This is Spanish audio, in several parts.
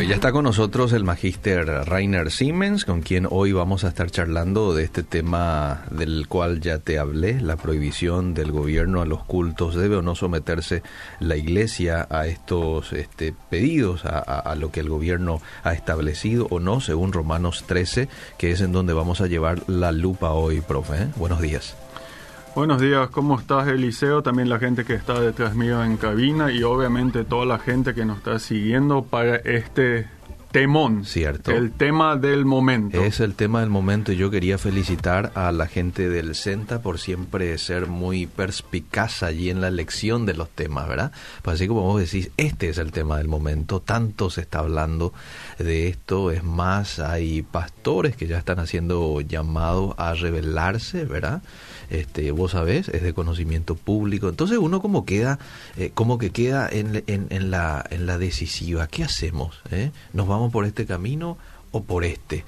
Y ya está con nosotros el magíster Rainer Siemens, con quien hoy vamos a estar charlando de este tema del cual ya te hablé, la prohibición del gobierno a los cultos. ¿Debe o no someterse la iglesia a estos este, pedidos, a, a lo que el gobierno ha establecido o no, según Romanos 13, que es en donde vamos a llevar la lupa hoy, profe? ¿eh? Buenos días. Buenos días, ¿cómo estás Eliseo? También la gente que está detrás mío en cabina y obviamente toda la gente que nos está siguiendo para este temón. Cierto. El tema del momento. Es el tema del momento y yo quería felicitar a la gente del CENTA por siempre ser muy perspicaz allí en la elección de los temas, ¿verdad? Pues así como vos decís, este es el tema del momento, tanto se está hablando de esto, es más, hay pastores que ya están haciendo llamado a rebelarse, ¿verdad? Este, vos sabés, es de conocimiento público. Entonces uno como queda, eh, como que queda en, en, la, en la decisiva. ¿Qué hacemos? Eh? ¿Nos vamos por este camino o por este?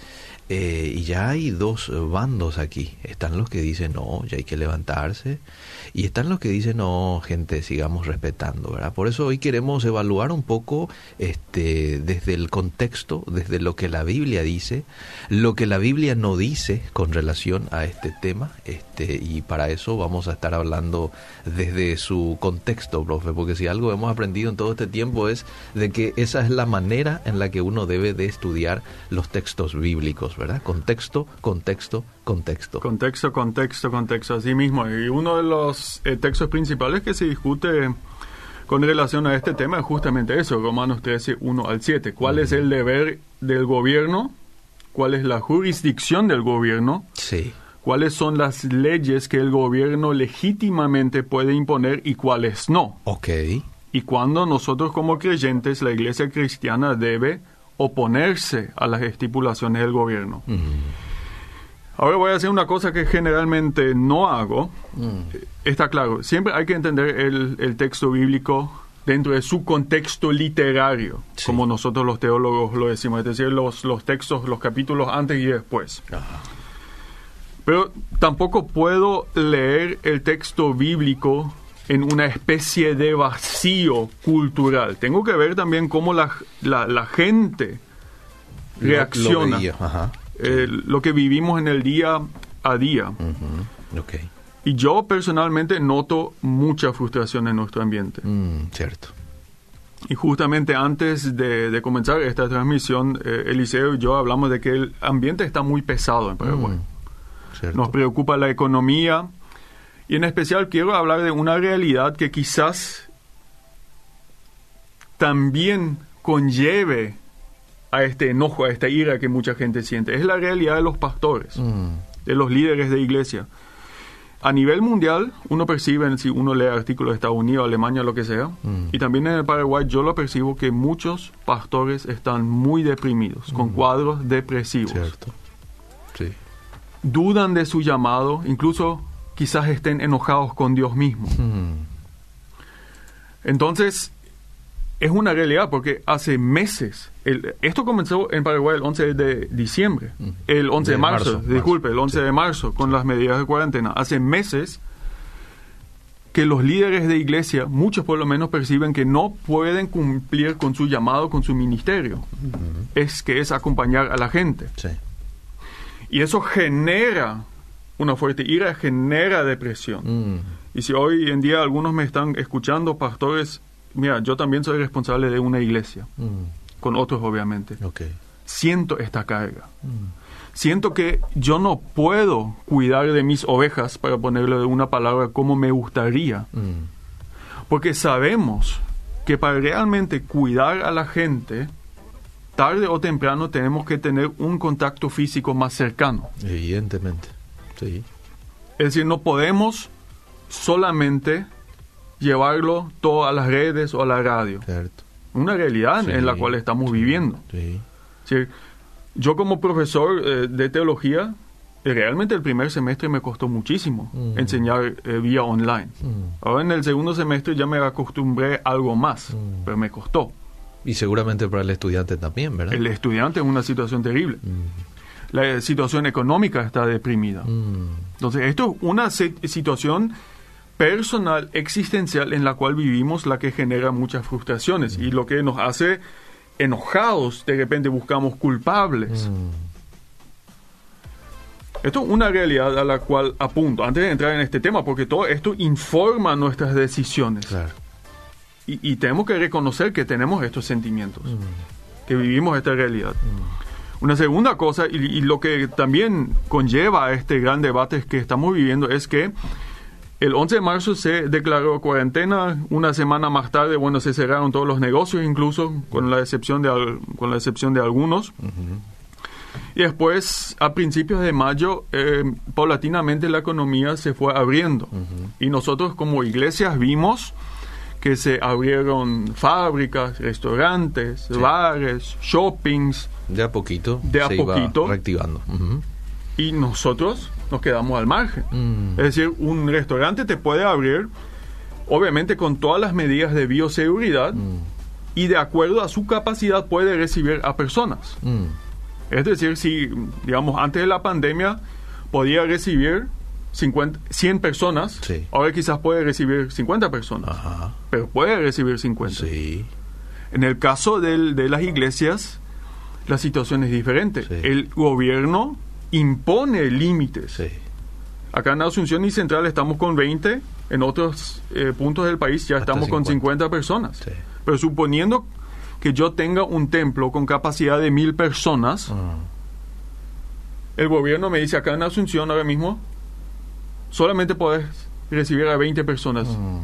Eh, y ya hay dos bandos aquí. Están los que dicen, no, ya hay que levantarse. Y están los que dicen, no, gente, sigamos respetando, ¿verdad? Por eso hoy queremos evaluar un poco este, desde el contexto, desde lo que la Biblia dice, lo que la Biblia no dice con relación a este tema. Este, y para eso vamos a estar hablando desde su contexto, profe, porque si algo hemos aprendido en todo este tiempo es de que esa es la manera en la que uno debe de estudiar los textos bíblicos, ¿verdad? Contexto, contexto, contexto. Contexto, contexto, contexto, así mismo. Y uno de los eh, textos principales que se discute con relación a este tema es justamente eso, Romanos 13, 1 al 7. ¿Cuál es el deber del gobierno? ¿Cuál es la jurisdicción del gobierno? Sí. ¿Cuáles son las leyes que el gobierno legítimamente puede imponer y cuáles no? Ok. Y cuando nosotros como creyentes, la iglesia cristiana debe oponerse a las estipulaciones del gobierno. Mm. Ahora voy a hacer una cosa que generalmente no hago. Mm. Está claro, siempre hay que entender el, el texto bíblico dentro de su contexto literario, Sí. como nosotros los teólogos lo decimos, es decir, los, los textos, los capítulos antes y después. Ajá. Pero tampoco puedo leer el texto bíblico en una especie de vacío cultural. Tengo que ver también cómo la, la, la gente Lo- reacciona. Lo, veía, ajá. Eh, lo que vivimos en el día a día. Y yo personalmente noto mucha frustración en nuestro ambiente. Mm, cierto. Y justamente antes de, de comenzar esta transmisión, eh, Eliseo y yo hablamos de que el ambiente está muy pesado en Paraguay. Mm. Nos preocupa la economía y en especial quiero hablar de una realidad que quizás también conlleve a este enojo, a esta ira que mucha gente siente. Es la realidad de los pastores, Mm, de los líderes de iglesia. A nivel mundial, uno percibe, si uno lee artículos de Estados Unidos, Alemania, lo que sea, Mm. y también en el Paraguay yo lo percibo que muchos pastores están muy deprimidos, con cuadros depresivos cierto. Sí. dudan de su llamado, incluso quizás estén enojados con Dios mismo. Mm, Entonces, es una realidad porque hace meses, el- esto comenzó en Paraguay el 11 de diciembre, Mm. el 11 de, De marzo, marzo, disculpe, el 11 sí. de marzo, con las medidas de cuarentena. Hace meses que los líderes de iglesia, muchos por lo menos, perciben que no pueden cumplir con su llamado, con su ministerio. Es que es acompañar a la gente. sí. Y eso genera una fuerte ira, genera depresión. Mm, Y si hoy en día algunos me están escuchando, pastores, mira, yo también soy responsable de una iglesia, mm, con otros obviamente. ok. Siento esta carga. Mm, Siento que yo no puedo cuidar de mis ovejas, para ponerle de una palabra, como me gustaría. mm, Porque sabemos que para realmente cuidar a la gente, tarde o temprano tenemos que tener un contacto físico más cercano. evidentemente. Sí. Es decir, no podemos solamente llevarlo todo a las redes o a la radio. Cierto. Una realidad Sí, en la cual estamos viviendo. Sí. Es yo como profesor eh, de teología, eh, realmente el primer semestre me costó muchísimo Mm. enseñar eh, vía online. Mm. Ahora en el segundo semestre ya me acostumbré a algo más, Mm. pero me costó. Y seguramente para el estudiante también, ¿verdad? El estudiante en una situación terrible. La situación económica está deprimida. Entonces, esto es una si- situación personal, existencial, en la cual vivimos, la que genera muchas frustraciones y lo que nos hace enojados, de repente buscamos culpables. Esto es una realidad a la cual apunto, antes de entrar en este tema, porque todo esto informa nuestras decisiones. Claro. Y, y tenemos que reconocer que tenemos estos sentimientos, que vivimos esta realidad. Una segunda cosa, y, y lo que también conlleva a este gran debate que estamos viviendo, es que el 11 de marzo se declaró cuarentena, una semana más tarde, bueno, se cerraron todos los negocios incluso, con la excepción de, con la excepción de algunos. Y después, a principios de mayo, eh, paulatinamente la economía se fue abriendo. Y nosotros como iglesias vimos que se abrieron fábricas, restaurantes, Sí. bares, shoppings, De a poquito De a se iba poquito. reactivando. Ujú. y nosotros nos quedamos al margen. Mm. Es decir, un restaurante te puede abrir, obviamente con todas las medidas de bioseguridad, Mm. y de acuerdo a su capacidad puede recibir a personas. Mm. Es decir, si, digamos, antes de la pandemia podía recibir 50, 100 personas, Sí. ahora quizás puede recibir 50 personas, Ajá. pero puede recibir 50. Sí. En el caso del- de las iglesias, la situación es diferente. Sí. El gobierno impone límites. Sí. Acá en Asunción y Central estamos con 20, en otros eh, puntos del país ya Hasta estamos con 50. 50 personas. Sí. Pero suponiendo que yo tenga un templo con capacidad de mil personas, Ah. el gobierno me dice acá en Asunción ahora mismo, solamente podés recibir a 20 personas Mm.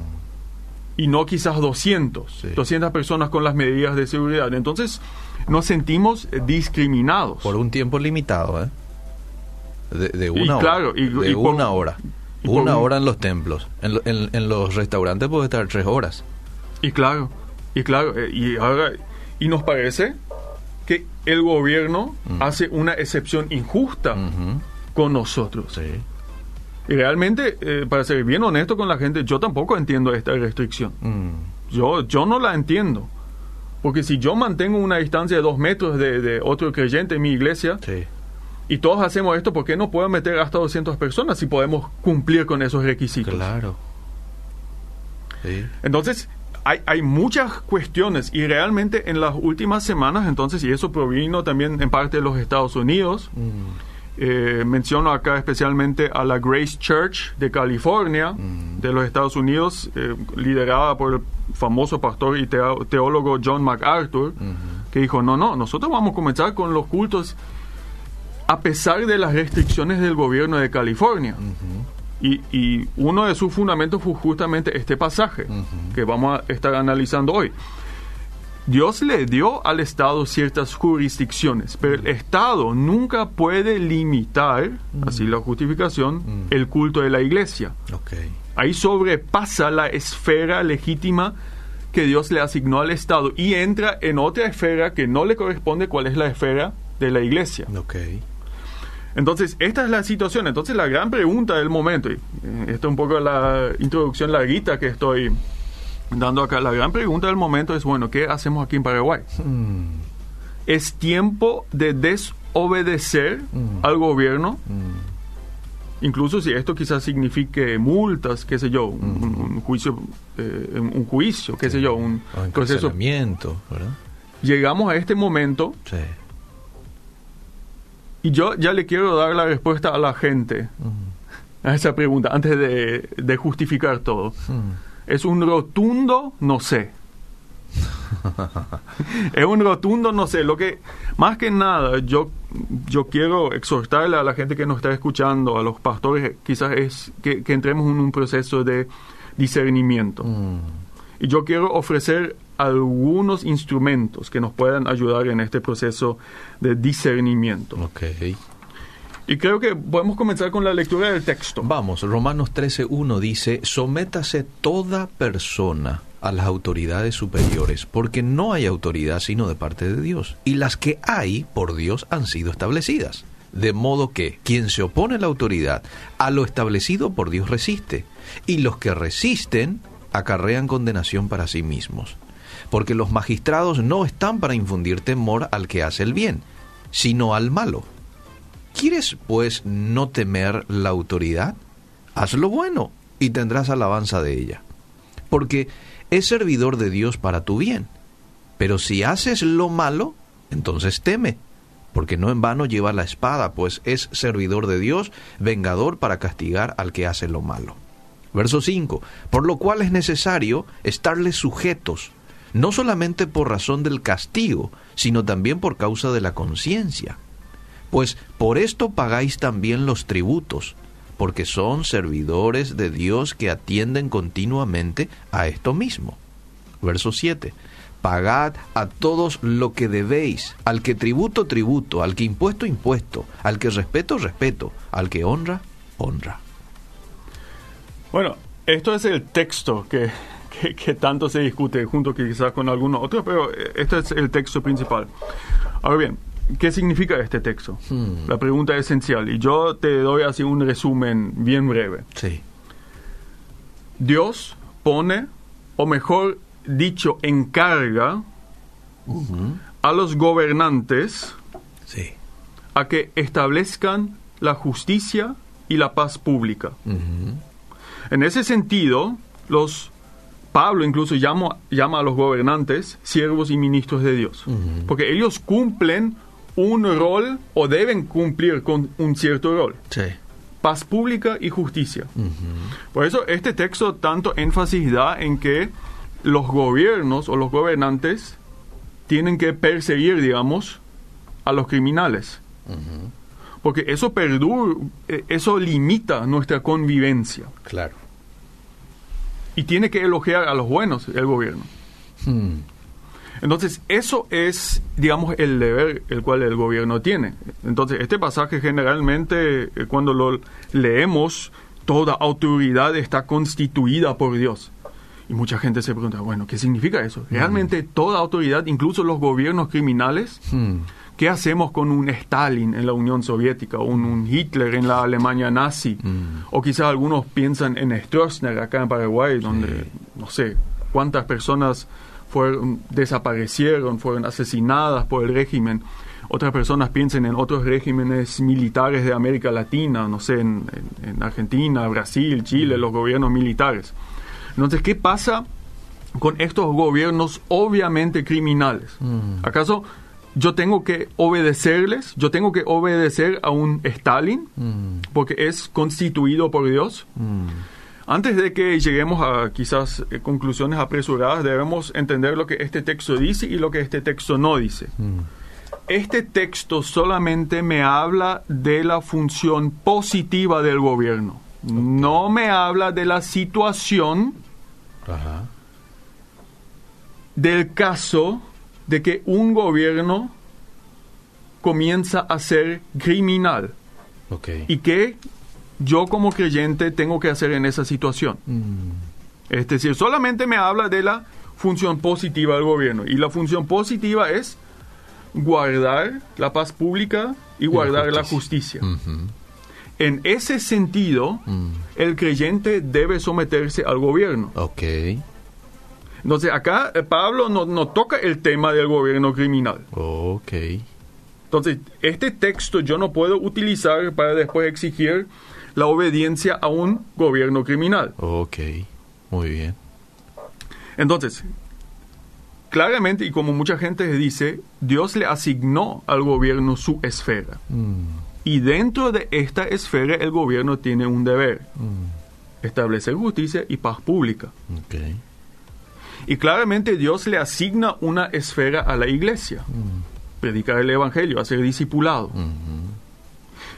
y no quizás 200, Sí. 200 personas con las medidas de seguridad. Entonces nos sentimos eh, discriminados. Por un tiempo limitado, ¿eh? De, de Y una claro, hora. y- de y por- una hora. y Una un- hora en los templos. En, lo- en- en los restaurantes puede estar tres horas. Y claro, y claro, eh, y ahora, y nos parece que el gobierno Mm. hace una excepción injusta con nosotros. Sí. Y realmente, eh, para ser bien honesto con la gente, yo tampoco entiendo esta restricción. Mm. Yo, yo no la entiendo. Porque si yo mantengo una distancia de dos metros de, de otro creyente en mi iglesia Sí. Y todos hacemos esto, ¿por qué no puedo meter hasta 200 personas si podemos cumplir con esos requisitos? Claro. Sí. Entonces, hay, hay muchas cuestiones y realmente en las últimas semanas, entonces, y eso provino también en parte de los Estados Unidos, Mm. eh, menciono acá especialmente a la Grace Church de California, Mm. de los Estados Unidos, eh, liderada por el famoso pastor y teólogo John MacArthur, Ujú. que dijo, no, no, nosotros vamos a comenzar con los cultos a pesar de las restricciones del gobierno de California. Y, y uno de sus fundamentos fue justamente este pasaje que vamos a estar analizando hoy. Dios le dio al Estado ciertas jurisdicciones, pero el Estado nunca puede limitar, así la justificación, el culto de la iglesia. Ahí sobrepasa la esfera legítima que Dios le asignó al Estado y entra en otra esfera que no le corresponde, cuál es la esfera de la iglesia. Ok. Entonces, esta es la situación. Entonces, la gran pregunta del momento, y eh, esta es un poco la introducción larguita que estoy dando acá, la gran pregunta del momento es, bueno, ¿qué hacemos aquí en Paraguay? Mm. ¿Es tiempo de desobedecer Mm. al gobierno? Mm. Incluso si esto quizás signifique multas, qué sé yo, un, juicio, eh, un juicio, qué sé yo, un O proceso. ¿verdad? Llegamos a este momento Sí. Y yo ya le quiero dar la respuesta a la gente a esa pregunta antes de, de justificar todo. Es un rotundo no sé. es un rotundo no sé. Lo que, más que nada, yo, yo quiero exhortarle a la gente que nos está escuchando, a los pastores, quizás es que, que entremos en un proceso de discernimiento. Mm. Y yo quiero ofrecer algunos instrumentos que nos puedan ayudar en este proceso de discernimiento. Ok. Y creo que podemos comenzar con la lectura del texto. Vamos, Romanos 13.1 dice, sométase toda persona a las autoridades superiores, porque no hay autoridad sino de parte de Dios, y las que hay por Dios han sido establecidas. De modo que quien se opone a la autoridad, a lo establecido por Dios resiste, y los que resisten acarrean condenación para sí mismos. Porque los magistrados no están para infundir temor al que hace el bien, sino al malo. ¿Quieres, pues, no temer la autoridad? Haz lo bueno y tendrás alabanza de ella, porque es servidor de Dios para tu bien. Pero si haces lo malo, entonces teme, porque no en vano lleva la espada, pues es servidor de Dios, vengador para castigar al que hace lo malo. Verso 5. Por lo cual es necesario estarles sujetos, no solamente por razón del castigo, sino también por causa de la conciencia. Pues por esto pagáis también los tributos, porque son servidores de Dios que atienden continuamente a esto mismo. Verso 7 pagad a todos lo que debéis, al que tributo, tributo, al que impuesto, impuesto, al que respeto, respeto, al que honra, honra. Bueno, esto es el texto que, que, tanto se discute, junto quizás con algunos otros, pero este es el texto principal. Ahora bien, ¿qué significa este texto? Hmm. La pregunta es esencial, y yo te doy así un resumen bien breve. Sí. Dios pone, o mejor dicho encarga a los gobernantes a que establezcan la justicia y la paz pública. En ese sentido, los Pablo incluso llama, llama a los gobernantes siervos y ministros de Dios, porque ellos cumplen un rol o deben cumplir con un cierto rol. Paz pública y justicia. Por eso este texto tanto énfasis da en que los gobiernos o los gobernantes tienen que perseguir, digamos, a los criminales. Porque eso perdura, eh, eso limita nuestra convivencia. Claro. Y tiene que elogiar a los buenos el gobierno. Hmm. Entonces, eso es, digamos, el deber el cual el gobierno tiene. Entonces, este pasaje generalmente, eh, cuando lo leemos, toda autoridad está constituida por Dios. Y mucha gente se pregunta, bueno, ¿qué significa eso? Mm. Realmente toda autoridad, incluso los gobiernos criminales, mm. ¿Qué hacemos con un Stalin en la Unión Soviética un, Hitler en la Alemania nazi? Mm. O quizás algunos piensan en Stroessner acá en Paraguay, donde no sé cuántas personas fueron, desaparecieron, fueron asesinadas por el régimen. Otras personas piensan en otros regímenes militares de América Latina, no sé, en Argentina, Brasil, Chile, los gobiernos militares. Entonces, ¿qué pasa con estos gobiernos obviamente criminales? Mm. ¿Acaso yo tengo que obedecerles? ¿Yo tengo que obedecer a un Stalin? Mm. Porque es constituido por Dios. Mm. Antes de que lleguemos a quizás eh, conclusiones apresuradas, debemos entender lo que este texto dice y lo que este texto no dice. Este texto solamente me habla de la función positiva del gobierno. No me habla de la situación del caso de que un gobierno comienza a ser criminal. Y que yo como creyente tengo que hacer en esa situación. Mm. Es decir, solamente me habla de la función positiva del gobierno. Y la función positiva es guardar la paz pública y guardar la justicia. En ese sentido, mm. el creyente debe someterse al gobierno. Entonces, acá eh, Pablo no, toca el tema del gobierno criminal. Ok. Entonces, este texto yo no puedo utilizar para después exigir la obediencia a un gobierno criminal. Ok, muy bien. Entonces, claramente, y como mucha gente dice, Dios le asignó al gobierno su esfera. Mm. Y dentro de esta esfera el gobierno tiene un deber. Mm. Establecer justicia y paz pública. Y claramente Dios le asigna una esfera a la iglesia. Mm. Predicar el Evangelio, hacer discipulado. Mm-hmm.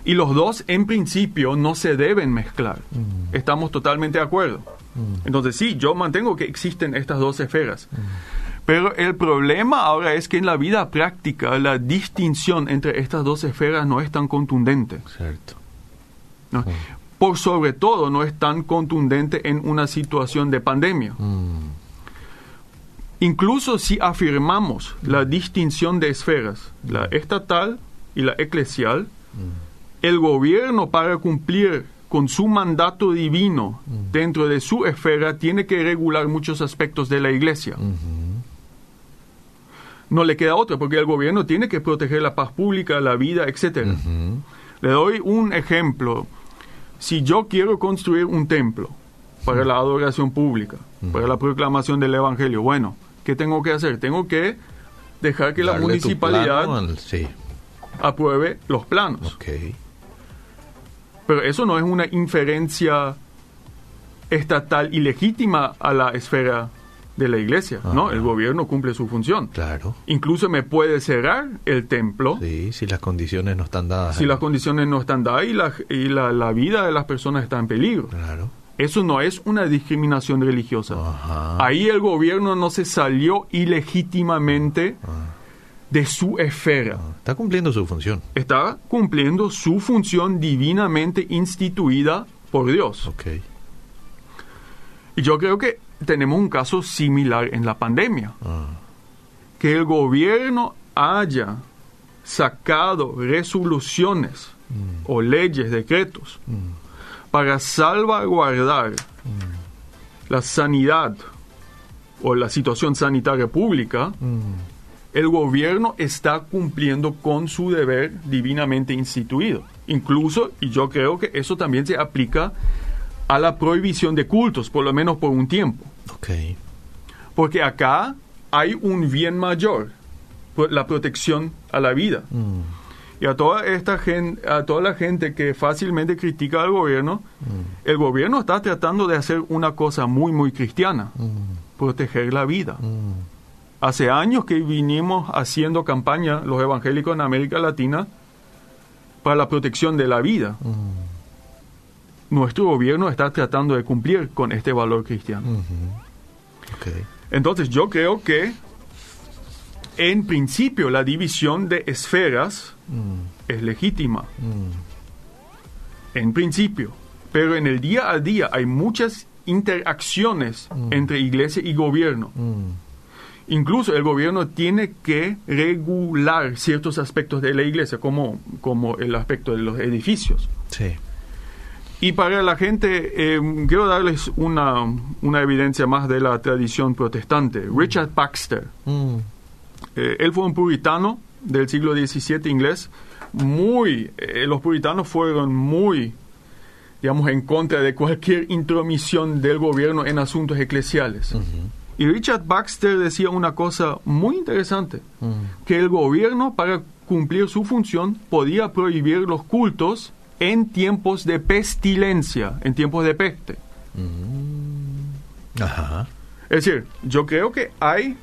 Y los dos en principio no se deben mezclar. Mm. Estamos totalmente de acuerdo. Entonces sí, yo mantengo que existen estas dos esferas. Pero el problema ahora es que en la vida práctica la distinción entre estas dos esferas no es tan contundente. Cierto. Por sobre todo no es tan contundente en una situación de pandemia. Mm. Incluso si afirmamos la distinción de esferas, la estatal y la eclesial, mm. el gobierno para cumplir con su mandato divino mm. dentro de su esfera tiene que regular muchos aspectos de la iglesia no le queda otra, porque el gobierno tiene que proteger la paz pública, la vida, etc. Le doy un ejemplo. Si yo quiero construir un templo para la adoración pública, para la proclamación del Evangelio, bueno, ¿qué tengo que hacer? Tengo que dejar que la Darle municipalidad plano al- sí, apruebe los planos. Pero eso no es una inferencia estatal ilegítima a la esfera de la iglesia, ¿no? El gobierno cumple su función. Claro. Incluso me puede cerrar el templo Sí, si las condiciones no están dadas. si las condiciones no están dadas y, la, y la, la vida de las personas está en peligro. Claro. Eso no es una discriminación religiosa. Ajá. Ahí el gobierno no se salió ilegítimamente Ah, de su esfera. ah. Está cumpliendo su función. Está cumpliendo su función divinamente instituida por Dios. Ok. Y yo creo que tenemos un caso similar en la pandemia. Ah, Que el gobierno haya sacado resoluciones mm, o leyes, decretos, mm, para salvaguardar la sanidad o la situación sanitaria pública, mm. el gobierno está cumpliendo con su deber divinamente instituido. Incluso, y yo creo que eso también se aplica a la prohibición de cultos, por lo menos por un tiempo. Porque acá hay un bien mayor, la protección a la vida. Mm, Y a toda esta gente, a toda la gente que fácilmente critica al gobierno, el gobierno está tratando de hacer una cosa muy, muy cristiana, mm, proteger la vida. mm. Hace años que vinimos haciendo campaña, los evangélicos en América Latina, para la protección de la vida. Mm, Nuestro gobierno está tratando de cumplir con este valor cristiano. Ok. Entonces yo creo que, en principio, la división de esferas Mm, es legítima. mm, en principio, pero en el día a día hay muchas interacciones Mm. entre iglesia y gobierno. Incluso el gobierno tiene que regular ciertos aspectos de la iglesia, como, como el aspecto de los edificios. Sí. Y para la gente, eh, quiero darles una, una evidencia más de la tradición protestante. Richard Baxter, eh, él fue un puritano del siglo XVII inglés, muy, eh, los puritanos fueron muy, digamos, en contra de cualquier intromisión del gobierno en asuntos eclesiales. Y Richard Baxter decía una cosa muy interesante, que el gobierno para cumplir su función podía prohibir los cultos en tiempos de pestilencia, en tiempos de peste. Ajá. Es decir, yo creo que hay,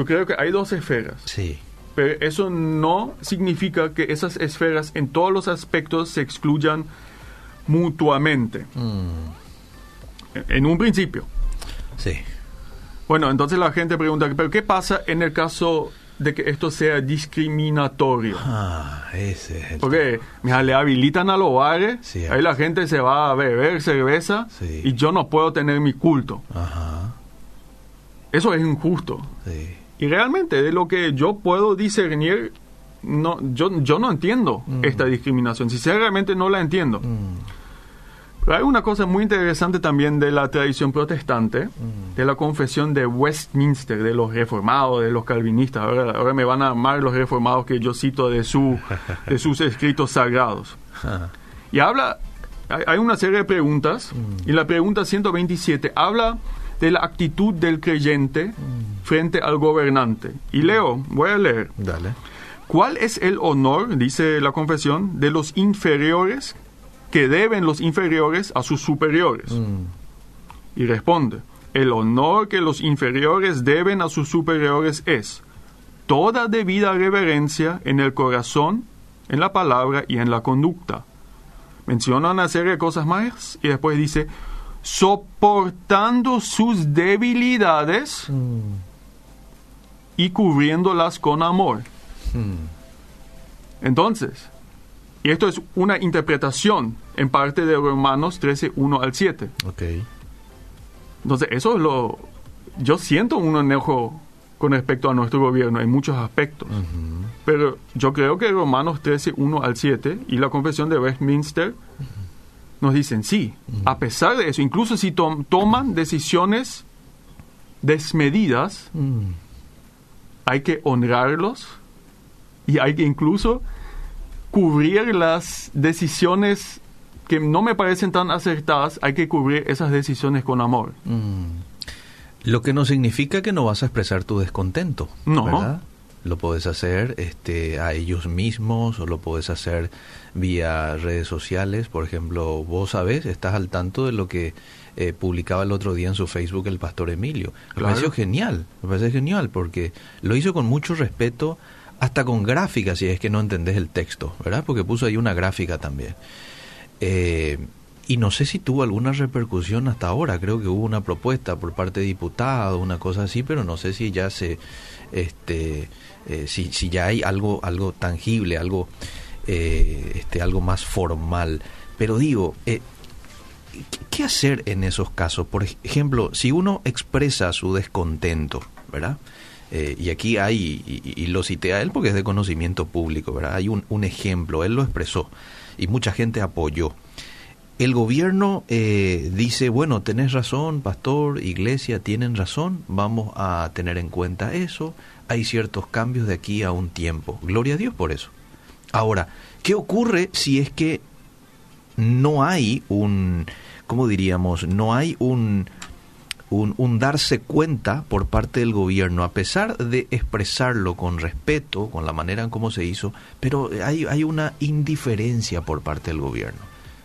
yo creo que hay dos esferas. Sí. Pero eso no significa que esas esferas en todos los aspectos se excluyan mutuamente. Mm, En un principio. Sí. Bueno, entonces la gente pregunta, ¿pero qué pasa en el caso de que esto sea discriminatorio? Ah, ese es el. Porque mira, le habilitan a los bares, Sí, ahí la gente se va a beber cerveza Sí. y yo no puedo tener mi culto. Ajá. Eso es injusto. Sí. Y realmente de lo que yo puedo discernir, no, yo, yo no entiendo Mm. esta discriminación. Sinceramente no la entiendo. Mm, Pero hay una cosa muy interesante también de la tradición protestante, Mm. de la confesión de Westminster, de los reformados, de los calvinistas. Ahora, ahora me van a amar los reformados que yo cito de, su, de sus escritos sagrados. Y habla, hay, hay una serie de preguntas, Mm. y la pregunta 127 habla de la actitud del creyente frente al gobernante. Y leo, voy a leer. Dale. ¿Cuál es el honor, dice la confesión, de los inferiores que deben los inferiores a sus superiores? Mm, Y responde, el honor que los inferiores deben a sus superiores es toda debida reverencia en el corazón, en la palabra y en la conducta. Menciona una serie de cosas más y después dice, soportando sus debilidades mm, y cubriéndolas con amor. mm. Entonces, y esto es una interpretación en parte de Romanos 13, 1 al 7. Ok. Entonces, eso es lo... Yo siento un enojo con respecto a nuestro gobierno en muchos aspectos. Ujú. Pero yo creo que Romanos 13, 1 al 7 y la confesión de Westminster nos dicen sí. A pesar de eso, incluso si tom- toman decisiones desmedidas, Mm, hay que honrarlos y hay que incluso cubrir las decisiones que no me parecen tan acertadas, hay que cubrir esas decisiones con amor. mm. Lo que no significa que no vas a expresar tu descontento, No. ¿verdad? Lo puedes hacer este, a ellos mismos o lo puedes hacer vía redes sociales. Por ejemplo, vos sabés, estás al tanto de lo que eh, publicaba el otro día en su Facebook el pastor Emilio. Me Claro. pareció genial, me parece genial porque lo hizo con mucho respeto, hasta con gráficas, si es que no entendés el texto, ¿verdad? Porque puso ahí una gráfica también. Eh, y no sé si tuvo alguna repercusión hasta ahora. Creo que hubo una propuesta por parte de diputados, una cosa así, pero no sé si ya se, este, eh, si, si ya hay algo, algo tangible, algo, eh, este, algo más formal. Pero digo, eh, ¿qué- ¿qué hacer en esos casos? Por ejemplo, si uno expresa su descontento, ¿verdad? Eh, y aquí hay, y, y lo cité a él porque es de conocimiento público, ¿verdad? Hay un, un ejemplo, él lo expresó y mucha gente apoyó. El gobierno eh, dice, bueno, tenés razón, pastor, iglesia, tienen razón, vamos a tener en cuenta eso, hay ciertos cambios de aquí a un tiempo. Gloria a Dios por eso. Ahora, ¿qué ocurre si es que no hay un, ¿cómo diríamos? No hay un, un, darse cuenta por parte del gobierno, a pesar de expresarlo con respeto, con la manera en cómo se hizo, pero hay, hay una indiferencia por parte del gobierno.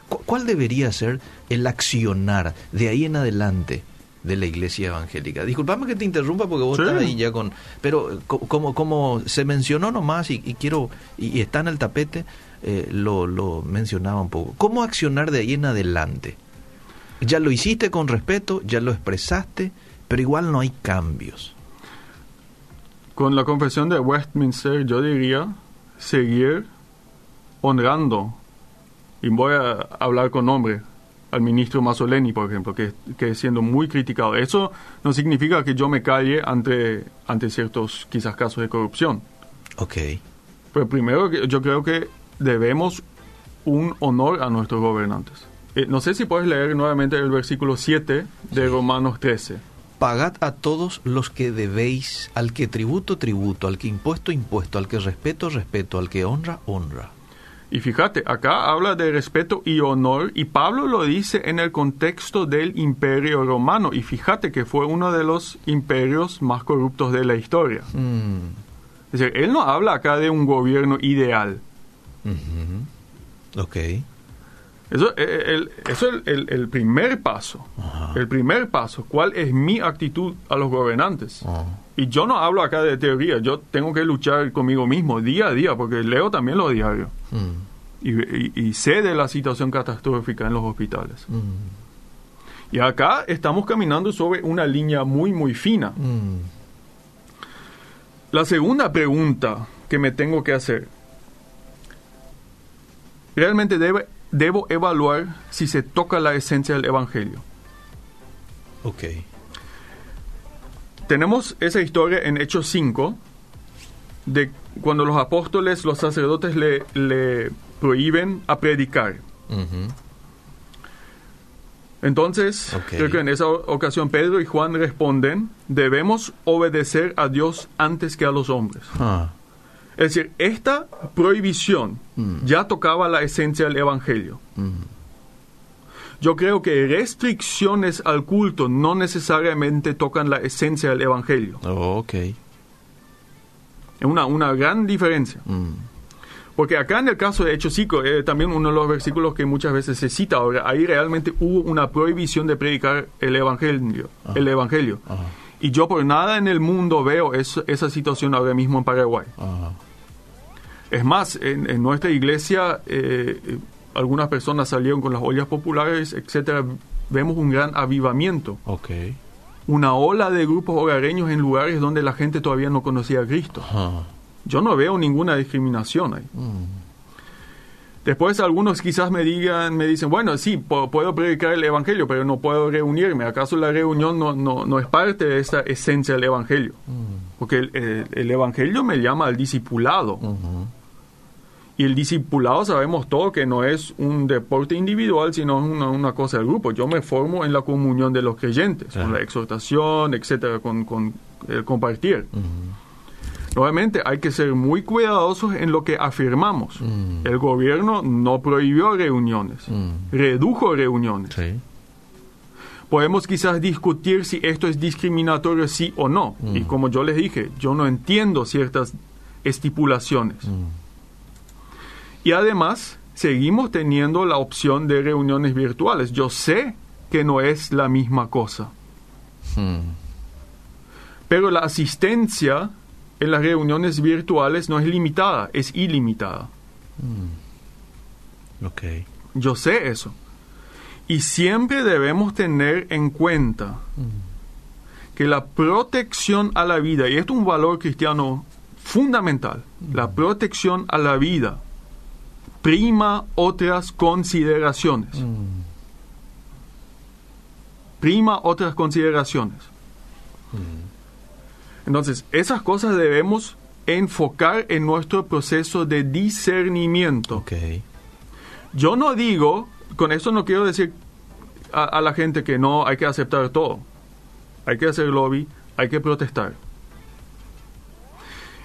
¿Cu- ¿Cuál debería ser el accionar de ahí en adelante de la iglesia evangélica? Disculpame que te interrumpa porque vos Sí. estás ahí ya con... Pero eh, co- como, como se mencionó nomás y, y quiero... Y, y está en el tapete, eh, lo, lo mencionaba un poco. ¿Cómo accionar de ahí en adelante? Ya lo hiciste con respeto, ya lo expresaste, pero igual no hay cambios. Con la confesión de Westminster, yo diría seguir honrando, y voy a hablar con nombre, al ministro Mazzoleni, por ejemplo, que, que siendo muy criticado. Eso no significa que yo me calle ante, ante ciertos quizás casos de corrupción. Ok. Pero primero, yo creo que debemos un honor a nuestros gobernantes. Eh, no sé si puedes leer nuevamente el versículo 7 de Romanos 13. Pagad a todos los que debéis, al que tributo, tributo, al que impuesto, impuesto, al que respeto, respeto, al que honra, honra. Y fíjate, acá habla de respeto y honor y Pablo lo dice en el contexto del imperio romano y fíjate que fue uno de los imperios más corruptos de la historia. Mm, Es decir, él no habla acá de un gobierno ideal. Ok. Eso eh, el, eso es el, el- el primer paso. Ajá. El primer paso. ¿Cuál es mi actitud a los gobernantes? Y yo no hablo acá de teoría, yo tengo que luchar conmigo mismo día a día, porque leo también los diarios. Mm, Y, y- y sé de la situación catastrófica en los hospitales. mm, Y acá estamos caminando sobre una línea muy, muy fina. mm. La segunda pregunta que me tengo que hacer, ¿realmente debe- debo evaluar si se toca la esencia del Evangelio? Ok. Tenemos esa historia en Hechos 5, de cuando los apóstoles, los sacerdotes le, le prohíben a predicar. Entonces, creo que en esa ocasión Pedro y Juan responden, debemos obedecer a Dios antes que a los hombres. Ah, Es decir, esta prohibición Mm. ya tocaba la esencia del Evangelio. mm. Yo creo que restricciones al culto no necesariamente tocan la esencia del Evangelio. Oh, ok. Es una, una gran diferencia. Mm. Porque acá en el caso de Hechos 5, eh, también uno de los versículos que muchas veces se cita ahora, ahí realmente hubo una prohibición de predicar el Evangelio. El evangelio. Ajá. Y yo por nada en el mundo veo es- esa situación ahora mismo en Paraguay. Ajá. Es más, en, en nuestra iglesia eh, eh, algunas personas salieron con las ollas populares, etcétera. Vemos un gran avivamiento, Ok. una ola de grupos hogareños en lugares donde la gente todavía no conocía a Cristo. Yo no veo ninguna discriminación ahí. Mm. Después algunos quizás me digan, me dicen, bueno, sí, puedo predicar el evangelio, pero no puedo reunirme. ¿Acaso la reunión no, no, no es parte de esa esencia del evangelio? Mm. Porque el, el- el evangelio me llama al discipulado. Y el discipulado sabemos todo que no es un deporte individual, sino una, una cosa del grupo. Yo me formo en la comunión de los creyentes, con la exhortación, etcétera, con, con el compartir. Nuevamente, hay que ser muy cuidadosos en lo que afirmamos. Mm. El gobierno no prohibió reuniones, Mm. redujo reuniones. Sí. Podemos quizás discutir si esto es discriminatorio sí o no. Y como yo les dije, yo no entiendo ciertas estipulaciones. Y además, seguimos teniendo la opción de reuniones virtuales. Yo sé que no es la misma cosa. Pero la asistencia en las reuniones virtuales no es limitada, es ilimitada. Ok. Yo sé eso. Y siempre debemos tener en cuenta que la protección a la vida, y esto es un valor cristiano fundamental, la protección a la vida prima otras consideraciones. Prima otras consideraciones. Entonces, esas cosas debemos enfocar en nuestro proceso de discernimiento. Ok. Yo no digo, con esto no quiero decir a, a, la gente que no hay que aceptar todo. Hay que hacer lobby, hay que protestar.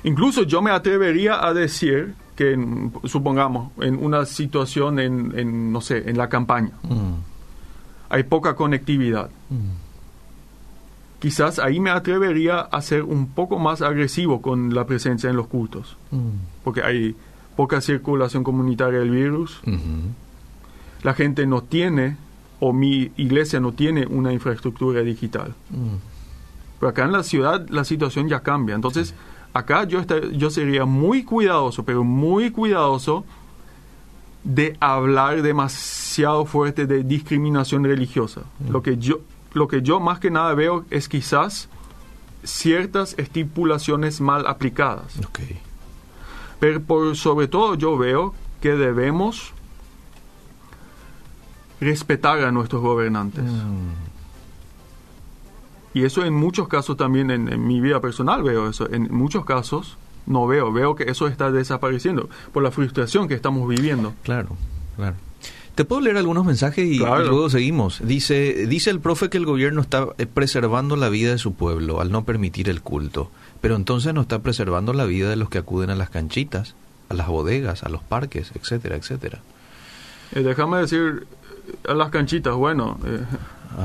Incluso yo me atrevería a decir que, en, supongamos, en una situación en, en, no sé, en la campaña, Mm. hay poca conectividad. Mm. Quizás ahí me atrevería a ser un poco más agresivo con la presencia en los cultos, Mm. porque hay poca circulación comunitaria del virus, la gente no tiene, o mi iglesia no tiene una infraestructura digital. Mm. Pero acá en la ciudad la situación ya cambia. Entonces, acá yo, esta- yo sería muy cuidadoso, pero muy cuidadoso de hablar demasiado fuerte de discriminación religiosa. Lo, que yo, lo que yo más que nada veo es quizás ciertas estipulaciones mal aplicadas. Pero por sobre todo yo veo que debemos respetar a nuestros gobernantes. Mm. Y eso en muchos casos también en, en mi vida personal veo eso. En muchos casos no veo, veo que eso está desapareciendo por la frustración que estamos viviendo. Claro, claro. ¿Te puedo leer algunos mensajes y, Claro. luego seguimos? Dice, dice el profe que el gobierno está eh, preservando la vida de su pueblo al no permitir el culto, pero entonces no está preservando la vida de los que acuden a las canchitas, a las bodegas, a los parques, etcétera, etcétera. Eh, déjame decir a las canchitas, bueno, eh,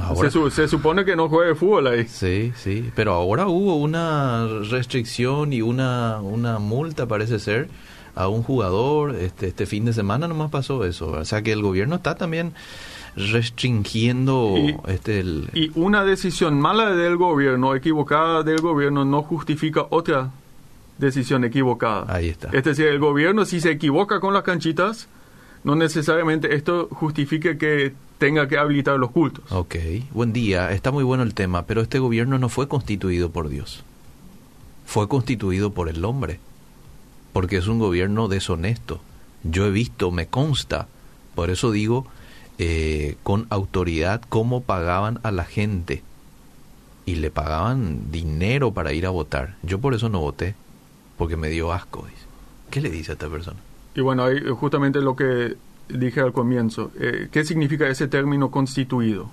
Ahora- se, su- se supone que no juegue fútbol ahí. Sí, sí, pero ahora hubo una restricción y una, una multa, parece ser, a un jugador. Este, este fin de semana nomás pasó eso. O sea que el gobierno está también restringiendo Y- este el, Y una decisión mala del gobierno, equivocada del gobierno, no justifica otra decisión equivocada. Ahí está. Es decir, el gobierno si se equivoca con las canchitas, no necesariamente esto justifique que tenga que habilitar los cultos. Ok, buen día. Está muy bueno el tema, pero este gobierno no fue constituido por Dios. Fue constituido por el hombre. Porque es un gobierno deshonesto. Yo he visto, me consta. Por eso digo eh, con autoridad cómo pagaban a la gente. Y le pagaban dinero para ir a votar. Yo por eso no voté. Porque me dio asco. ¿Qué le dice a esta persona? Y bueno, justamente lo que dije al comienzo. Eh, ¿Qué significa ese término constituido?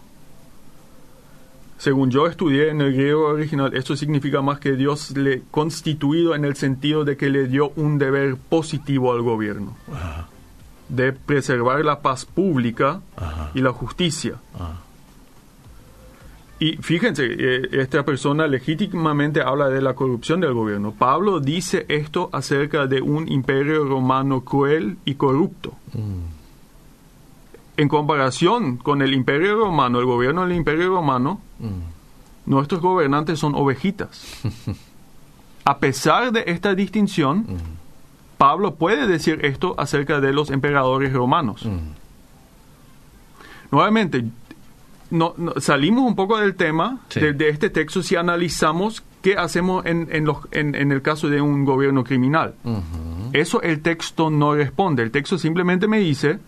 Según yo estudié en el griego original, esto significa más que Dios le constituido en el sentido de que le dio un deber positivo al gobierno, Ajá, de preservar la paz pública ajá, y la justicia. ajá. Y fíjense, eh, esta persona legítimamente habla de la corrupción del gobierno. Pablo dice esto acerca de un imperio romano cruel y corrupto. Mm, En comparación con el imperio romano, el gobierno del imperio romano, mm. nuestros gobernantes son ovejitas. A pesar de esta distinción, Mm, Pablo puede decir esto acerca de los emperadores romanos. mm. Nuevamente, no, no- salimos un poco del tema Sí. de, de este texto si analizamos qué hacemos en, en los- en- en el caso de un gobierno criminal. Eso el texto no responde. El texto simplemente me dice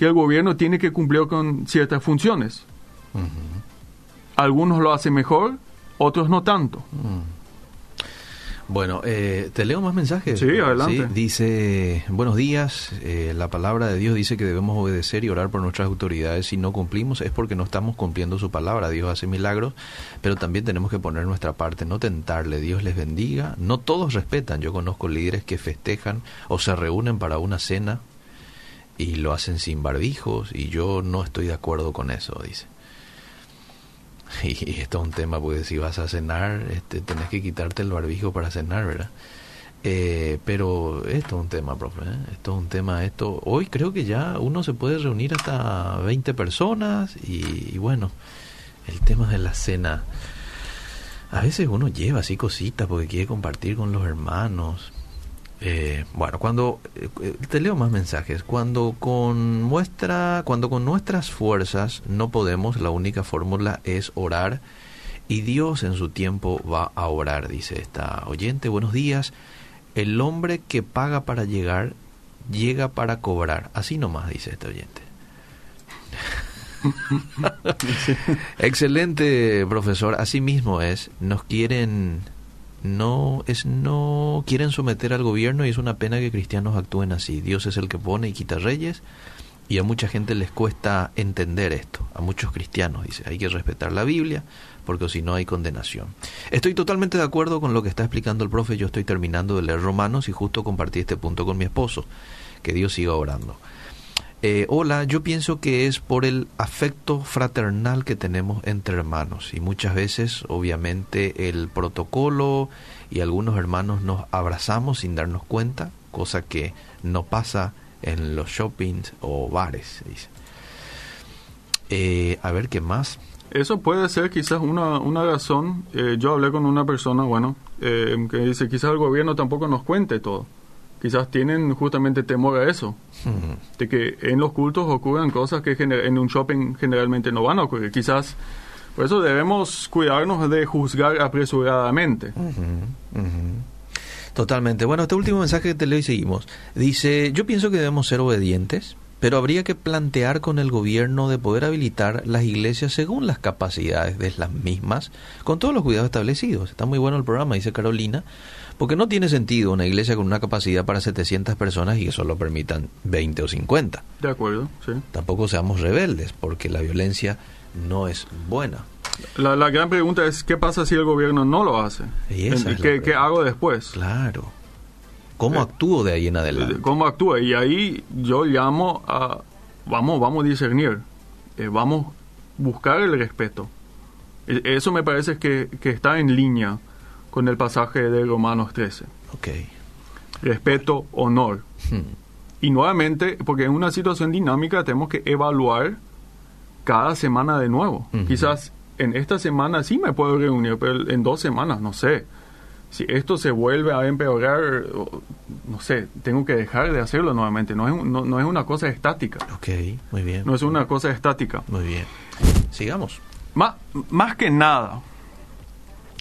que el gobierno tiene que cumplir con ciertas funciones. Algunos lo hacen mejor, otros no tanto. Bueno, eh, te leo más mensajes. Sí, adelante. Dice, buenos días, eh, la palabra de Dios dice que debemos obedecer y orar por nuestras autoridades. Si no cumplimos es porque no estamos cumpliendo su palabra. Dios hace milagros, pero también tenemos que poner nuestra parte, no tentarle. Dios les bendiga. No todos respetan. Yo conozco líderes que festejan o se reúnen para una cena y lo hacen sin barbijos y yo no estoy de acuerdo con eso, dice. Y esto es un tema, porque si vas a cenar, este, tenés que quitarte el barbijo para cenar, ¿verdad? Eh, pero esto es un tema, profe. ¿eh? Esto es un tema. Esto hoy creo que ya uno se puede reunir hasta 20 personas y, y bueno, el tema de la cena. A veces uno lleva así cositas porque quiere compartir con los hermanos. Eh, bueno, cuando eh, te leo más mensajes, cuando con nuestra, cuando con nuestras fuerzas no podemos, la única fórmula es orar y Dios en su tiempo va a orar, dice esta oyente. Buenos días. El hombre que paga para llegar llega para cobrar. Así nomás dice este oyente. Excelente, profesor. Así mismo es. Nos quieren no es no quieren someter al gobierno y es una pena que cristianos actúen así. Dios es el que pone y quita reyes y a mucha gente les cuesta entender esto, a muchos cristianos dice, hay que respetar la Biblia porque si no hay condenación. Estoy totalmente de acuerdo con lo que está explicando el profe, yo estoy terminando de leer Romanos y justo compartí este punto con mi esposo, que Dios siga orando. Eh, hola, yo pienso que es por el afecto fraternal que tenemos entre hermanos y muchas veces obviamente el protocolo y algunos hermanos nos abrazamos sin darnos cuenta, cosa que no pasa en los shoppings o bares. Eh, a ver qué más. Eso puede ser quizás una, una razón. Eh, yo hablé con una persona, bueno, eh, que dice quizás el gobierno tampoco nos cuente todo quizás tienen justamente temor a eso, de que en los cultos ocurran cosas que en un shopping generalmente no van a ocurrir. Quizás por eso debemos cuidarnos de juzgar apresuradamente. Totalmente. Bueno, este último mensaje que te leo y seguimos. Dice, yo pienso que debemos ser obedientes, pero habría que plantear con el gobierno de poder habilitar las iglesias según las capacidades de las mismas, con todos los cuidados establecidos. Está muy bueno el programa, dice Carolina. Porque no tiene sentido una iglesia con una capacidad para 700 personas y que solo permitan 20 o 50. De acuerdo, sí. Tampoco seamos rebeldes, porque la violencia no es buena. La, gran pregunta es, ¿qué pasa si el gobierno no lo hace? Y ¿Qué, ¿Qué, hago después? Claro. ¿Cómo eh, actúo de ahí en adelante? ¿Cómo actúo? Y ahí yo llamo a, vamos, vamos a discernir, eh, vamos a buscar el respeto. E, eso me parece que, que está en línea con el pasaje de Romanos 13. Okay. Respeto, honor. Hmm. Y nuevamente, porque en una situación dinámica tenemos que evaluar cada semana de nuevo. Quizás en esta semana sí me puedo reunir, pero en dos semanas no sé. Si esto se vuelve a empeorar, no sé, tengo que dejar de hacerlo nuevamente. No es, no, es una cosa estática. Ok, muy bien. No es una cosa estática. Muy bien. Sigamos. Más, más que nada,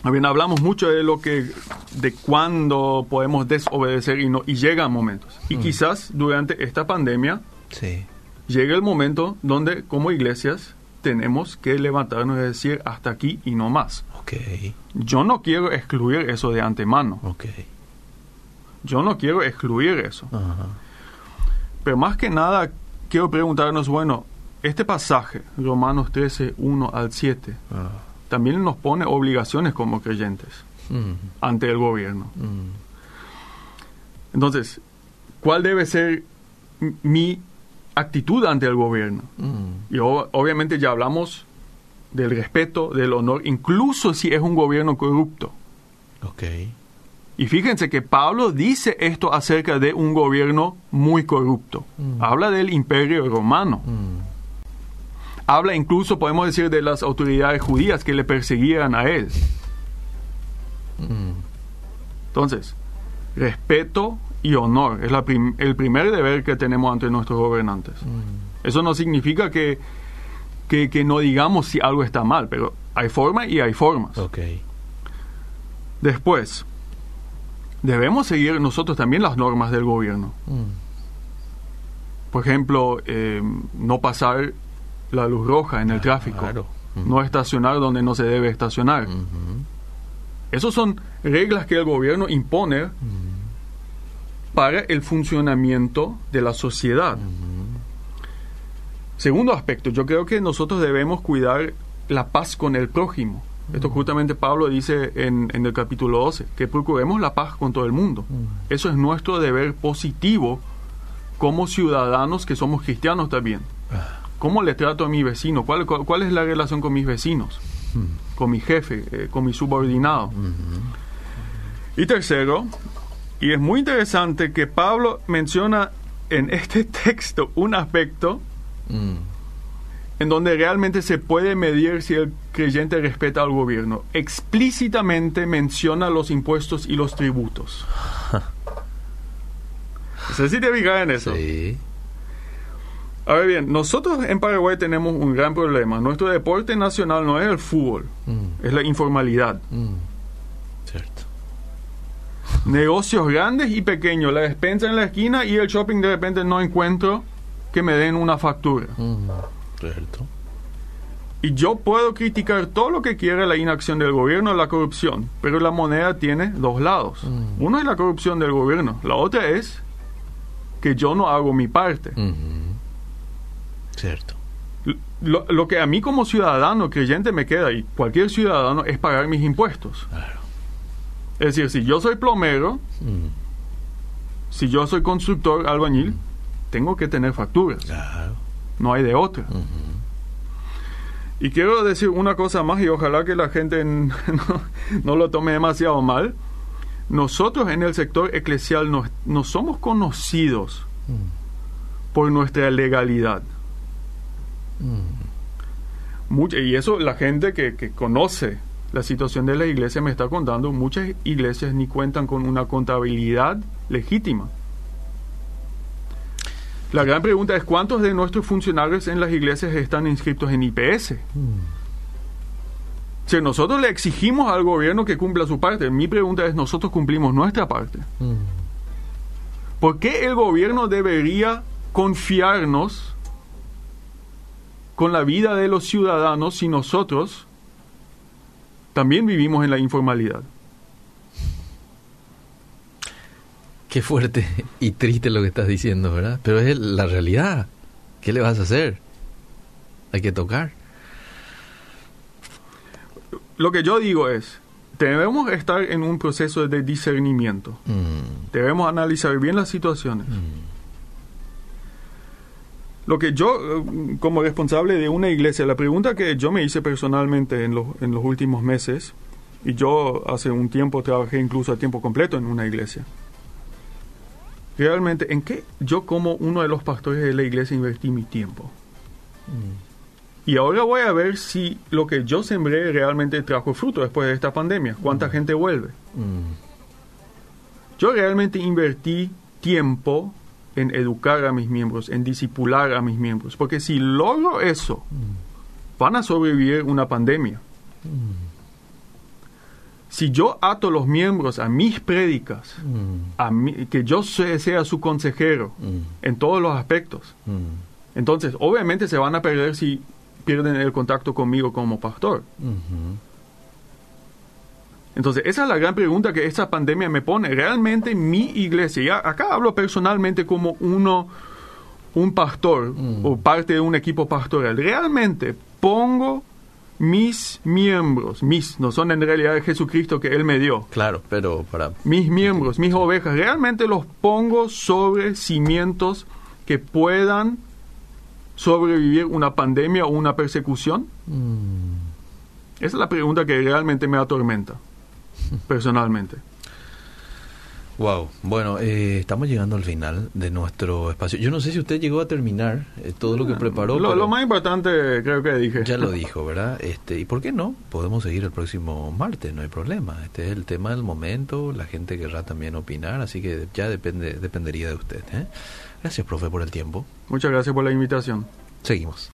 bien, hablamos mucho de lo que, de cuándo podemos desobedecer y no, y llegan momentos. Y mm. quizás durante esta pandemia sí. llegue el momento donde como iglesias tenemos que levantarnos y decir hasta aquí y no más. Okay. Yo no quiero excluir eso de antemano. Okay. Yo no quiero excluir eso. Pero más que nada quiero preguntarnos, bueno, este pasaje, Romanos 13, 1 al 7, también nos pone obligaciones como creyentes ante el gobierno. Entonces, ¿cuál debe ser mi actitud ante el gobierno? Y obviamente ya hablamos del respeto, del honor, incluso si es un gobierno corrupto. Okay. Y fíjense que Pablo dice esto acerca de un gobierno muy corrupto. Habla del imperio romano habla incluso, podemos decir, de las autoridades judías que le perseguían a él. Entonces, respeto y honor es el primer deber que tenemos ante nuestros gobernantes. Mm. Eso no significa que, que, no digamos si algo está mal, pero hay formas y hay formas. Okay. Después, debemos seguir nosotros también las normas del gobierno. Mm. Por ejemplo, eh, no pasar la luz roja en el tráfico, no estacionar donde no se debe estacionar. Esas son reglas que el gobierno impone para el funcionamiento de la sociedad. Segundo aspecto, yo creo que nosotros debemos cuidar la paz con el prójimo. Esto justamente Pablo dice en, en, el capítulo 12, que procuremos la paz con todo el mundo. Eso es nuestro deber positivo como ciudadanos que somos cristianos también. ¿Cómo le trato a mi vecino? ¿Cuál, cuál, es la relación con mis vecinos? con mi jefe, eh, con mi subordinado. Y tercero, y es muy interesante que Pablo menciona en este texto un aspecto Mm. en donde realmente se puede medir si el creyente respeta al gobierno. Explícitamente menciona los impuestos y los tributos. No sé si te fijas en eso. Sí. Ahora bien, nosotros en Paraguay tenemos un gran problema. Nuestro deporte nacional no es el fútbol, Mm. es la informalidad. Mm. Cierto. Negocios grandes y pequeños, la despensa en la esquina y el shopping de repente no encuentro que me den una factura. Mm. Cierto. Y yo puedo criticar todo lo que quiera la inacción del gobierno, la corrupción, pero la moneda tiene dos lados. Uno es la corrupción del gobierno, la otra es que yo no hago mi parte. Ujú. Cierto. Lo, lo que a mí como ciudadano creyente me queda, y cualquier ciudadano, es pagar mis impuestos. Claro. Es decir, si yo soy plomero, Mm. si yo soy constructor, albañil, tengo que tener facturas. Claro. No hay de otra. Y quiero decir una cosa más y ojalá que la gente no, no lo tome demasiado mal. Nosotros en el sector eclesial no, no somos conocidos Mm. por nuestra legalidad. Mm. Mucha- y eso la gente que, que conoce la situación de la iglesia me está contando, muchas iglesias ni cuentan con una contabilidad legítima. La gran pregunta es cuántos de nuestros funcionarios en las iglesias están inscritos en IPS. Mm. Si nosotros le exigimos al gobierno que cumpla su parte, mi pregunta es, ¿nosotros cumplimos nuestra parte? Mm. ¿Por qué el gobierno debería confiarnos con la vida de los ciudadanos si nosotros también vivimos en la informalidad? Qué fuerte y triste lo que estás diciendo, ¿verdad? Pero es la realidad. ¿Qué le vas a hacer? Hay que tocar. Lo que yo digo es, debemos estar en un proceso de discernimiento. Mm. Debemos analizar bien las situaciones. Mm. Lo que yo, eh, como responsable de una iglesia, la pregunta que yo me hice personalmente en los, en los últimos meses, y yo hace un tiempo trabajé incluso a tiempo completo en una iglesia, realmente, ¿en qué yo como uno de los pastores de la iglesia invertí mi tiempo? Y ahora voy a ver si lo que yo sembré realmente trajo fruto después de esta pandemia. ¿Cuánta gente vuelve? Mm. Yo realmente invertí tiempo en educar a mis miembros, en disipular a mis miembros, porque si logro eso, van a sobrevivir una pandemia. Si yo ato los miembros a mis prédicas, que yo se- sea su consejero en todos los aspectos, entonces obviamente se van a perder si pierden el contacto conmigo como pastor. Entonces, esa es la gran pregunta que esta pandemia me pone. ¿Realmente mi iglesia, ya acá hablo personalmente como uno, un pastor Mm. o parte de un equipo pastoral, realmente pongo mis miembros, mis, no son en realidad de Jesucristo que Él me dio, Claro, pero para... mis miembros, mis ovejas, realmente los pongo sobre cimientos que puedan sobrevivir una pandemia o una persecución? Mm. Esa es la pregunta que realmente me atormenta, personalmente. Wow, bueno, eh, estamos llegando al final de nuestro espacio. Yo no sé si usted llegó a terminar eh, todo lo que preparó. Lo, lo más importante creo que dije. Ya lo dijo, ¿verdad? Este, ¿Y por qué no? Podemos seguir el próximo martes, no hay problema. Este es el tema del momento, la gente querrá también opinar, así que ya depende, dependería de usted. ¿eh? Gracias, profe, por el tiempo. Muchas gracias por la invitación. Seguimos.